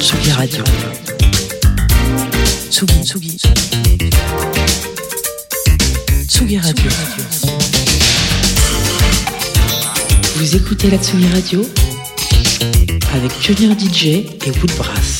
Tsugi Radio. Tsugi, Tsugi. Tsugi Radio. Vous écoutez la Tsugi Radio avec Pionnier DJ et Woodbrass.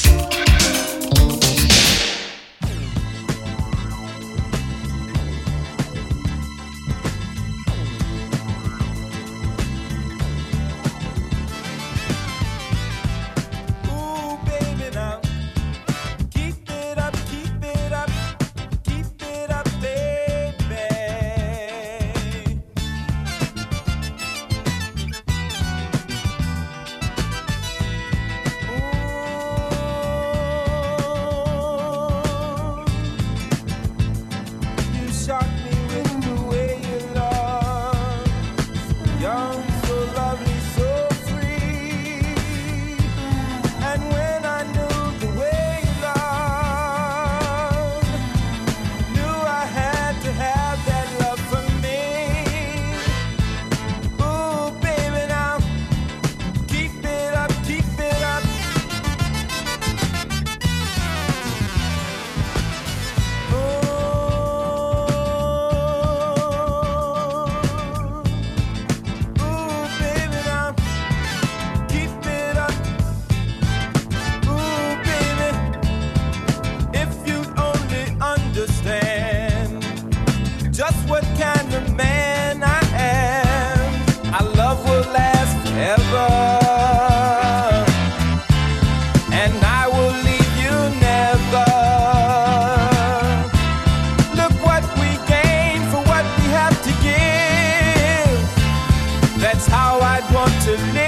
That's how I'd want to live.